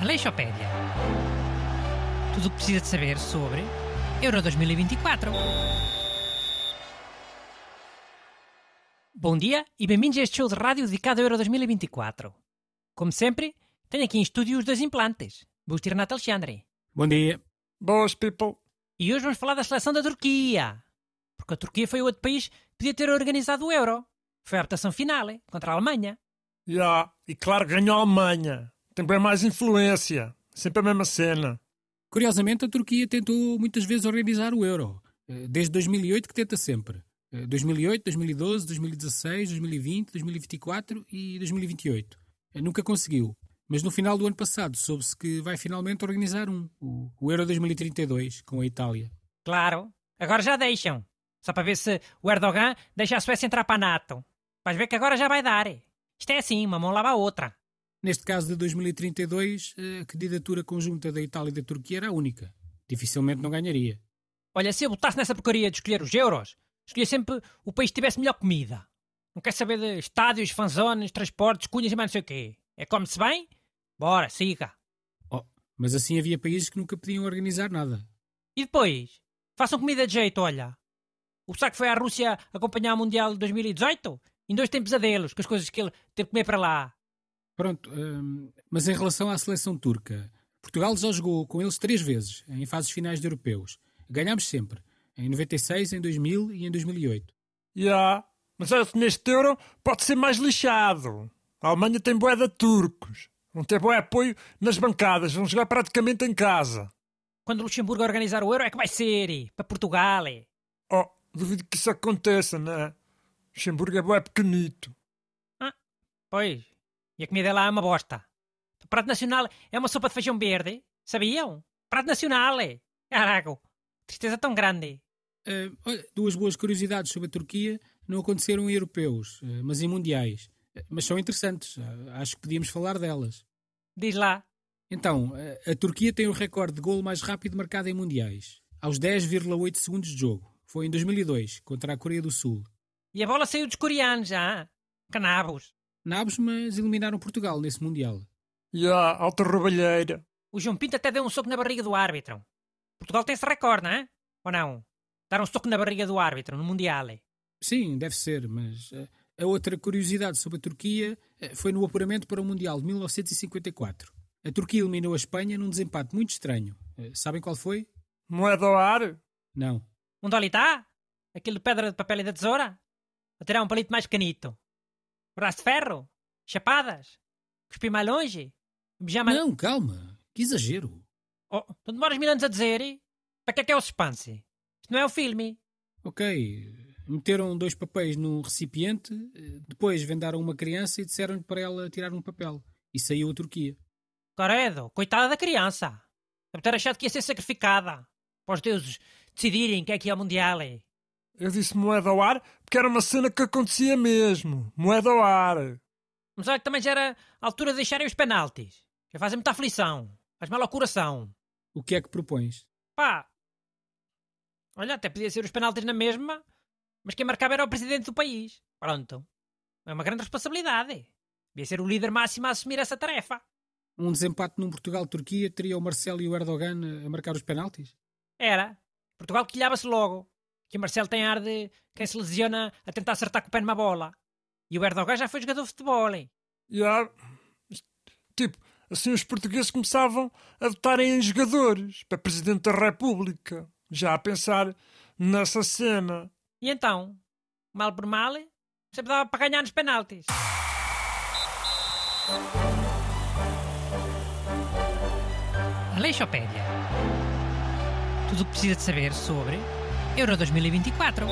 Aleixopédia. Tudo o que precisa de saber sobre Euro 2024. Bom dia e bem-vindos a este show de rádio dedicado ao Euro 2024. Como sempre, tenho aqui em estúdio os dois implantes, Busto e Renato Alexandre. Bom dia. Boas, people. E hoje vamos falar da seleção da Turquia. Porque a Turquia foi o outro país que podia ter organizado o Euro. Foi a votação final contra a Alemanha. Já, yeah. e claro que ganhou a Alemanha. Tem bem mais influência. Sempre a mesma cena. Curiosamente, a Turquia tentou muitas vezes organizar o Euro. Eh, desde 2008 que tenta sempre. 2008, 2012, 2016, 2020, 2024 e 2028. Eh, nunca conseguiu. Mas no final do ano passado soube-se que vai finalmente organizar um, o, o Euro 2032, com a Itália. Claro. Agora já deixam. Só para ver se o Erdogan deixa a Suécia entrar para a NATO. Vais ver que agora já vai dar. Isto é assim, uma mão lava a outra. Neste caso de 2032, a candidatura conjunta da Itália e da Turquia era a única. Dificilmente não ganharia. Olha, se eu botasse nessa porcaria de escolher os euros, escolhia sempre o país que tivesse melhor comida. Não quer saber de estádios, fanzones, transportes, cunhas e mais não sei o quê. É come-se bem? Bora, siga. Oh, mas assim havia países que nunca podiam organizar nada. E depois? Façam comida de jeito, olha. O que foi à Rússia acompanhar o Mundial de 2018, em dois tem pesadelos com as coisas que ele teve que comer para lá. Pronto, hum, mas em relação à seleção turca, Portugal já jogou com eles três vezes, em fases finais de europeus. Ganhámos sempre, em 96, em 2000 e em 2008. Já, yeah, mas acho que neste Euro pode ser mais lixado. A Alemanha tem boé de turcos. Vão ter bom apoio nas bancadas, vão jogar praticamente em casa. Quando o Luxemburgo organizar o Euro é que vai ser, para Portugal. Oh, duvido que isso aconteça, não é? Luxemburgo é bué pequenito. Ah, pois. E a comida lá é uma bosta. O prato nacional é uma sopa de feijão verde. Sabiam? Prato nacional. Caraca, tristeza tão grande. Uh, olha, duas boas curiosidades sobre a Turquia não aconteceram em europeus, uh, mas em mundiais. Uh, mas são interessantes. acho que podíamos falar delas. Diz lá. Então, a Turquia tem o recorde de gol mais rápido marcado em mundiais, aos 10,8 segundos de jogo. Foi em 2002, contra a Coreia do Sul. E a bola saiu dos coreanos já. Canabos. Nabos, mas eliminaram Portugal nesse Mundial. Já, yeah, alta roubalheira. O João Pinto até deu um soco na barriga do árbitro. Portugal tem esse recorde, não é? Ou não? Dar um soco na barriga do árbitro no Mundial. Sim, deve ser, mas eh, a outra curiosidade sobre a Turquia eh, foi no apuramento para o Mundial de 1954. A Turquia eliminou a Espanha num desempate muito estranho. Eh, sabem qual foi? Moeda ao ar? Não. Um dolitá? Aquele de pedra de papel e da tesoura? A tirar um palito mais canito? Braço de ferro? Chapadas? Cuspir mais longe? Pijama... Não, calma. Que exagero. Oh, tu demoras mil anos a dizer? Para que é que é o suspense? Isto não é o filme. Ok. Meteram dois papéis num recipiente, depois vendaram uma criança e disseram-lhe para ela tirar um papel. E saiu a Turquia. Caredo, coitada da criança. Deve ter achado que ia ser sacrificada. Para os deuses decidirem quem é que é o Mundial. Eu disse moeda ao ar porque era uma cena que acontecia mesmo. Moeda ao ar. Mas olha que também já era a altura de deixarem os penaltis. Já fazem muita aflição. Faz mal ao coração. O que é que propões? Pá. Olha, até podia ser os penaltis na mesma, mas quem marcava era o presidente do país. Pronto. É uma grande responsabilidade. Devia ser o líder máximo a assumir essa tarefa. Um desempate num Portugal-Turquia teria o Marcelo e o Erdogan a marcar os penaltis? Era. Portugal quilhava-se logo. Que o Marcelo tem ar de quem se lesiona a tentar acertar com o pé numa bola. E o Erdogan já foi jogador de futebol, hein? Yeah. Tipo, assim os portugueses começavam a votarem em jogadores para Presidente da República. Já a pensar nessa cena. E então? Mal por mal, sempre dava para ganhar nos penaltis. Aleixopédia. Tudo o que precisa de saber sobre Euro 2024.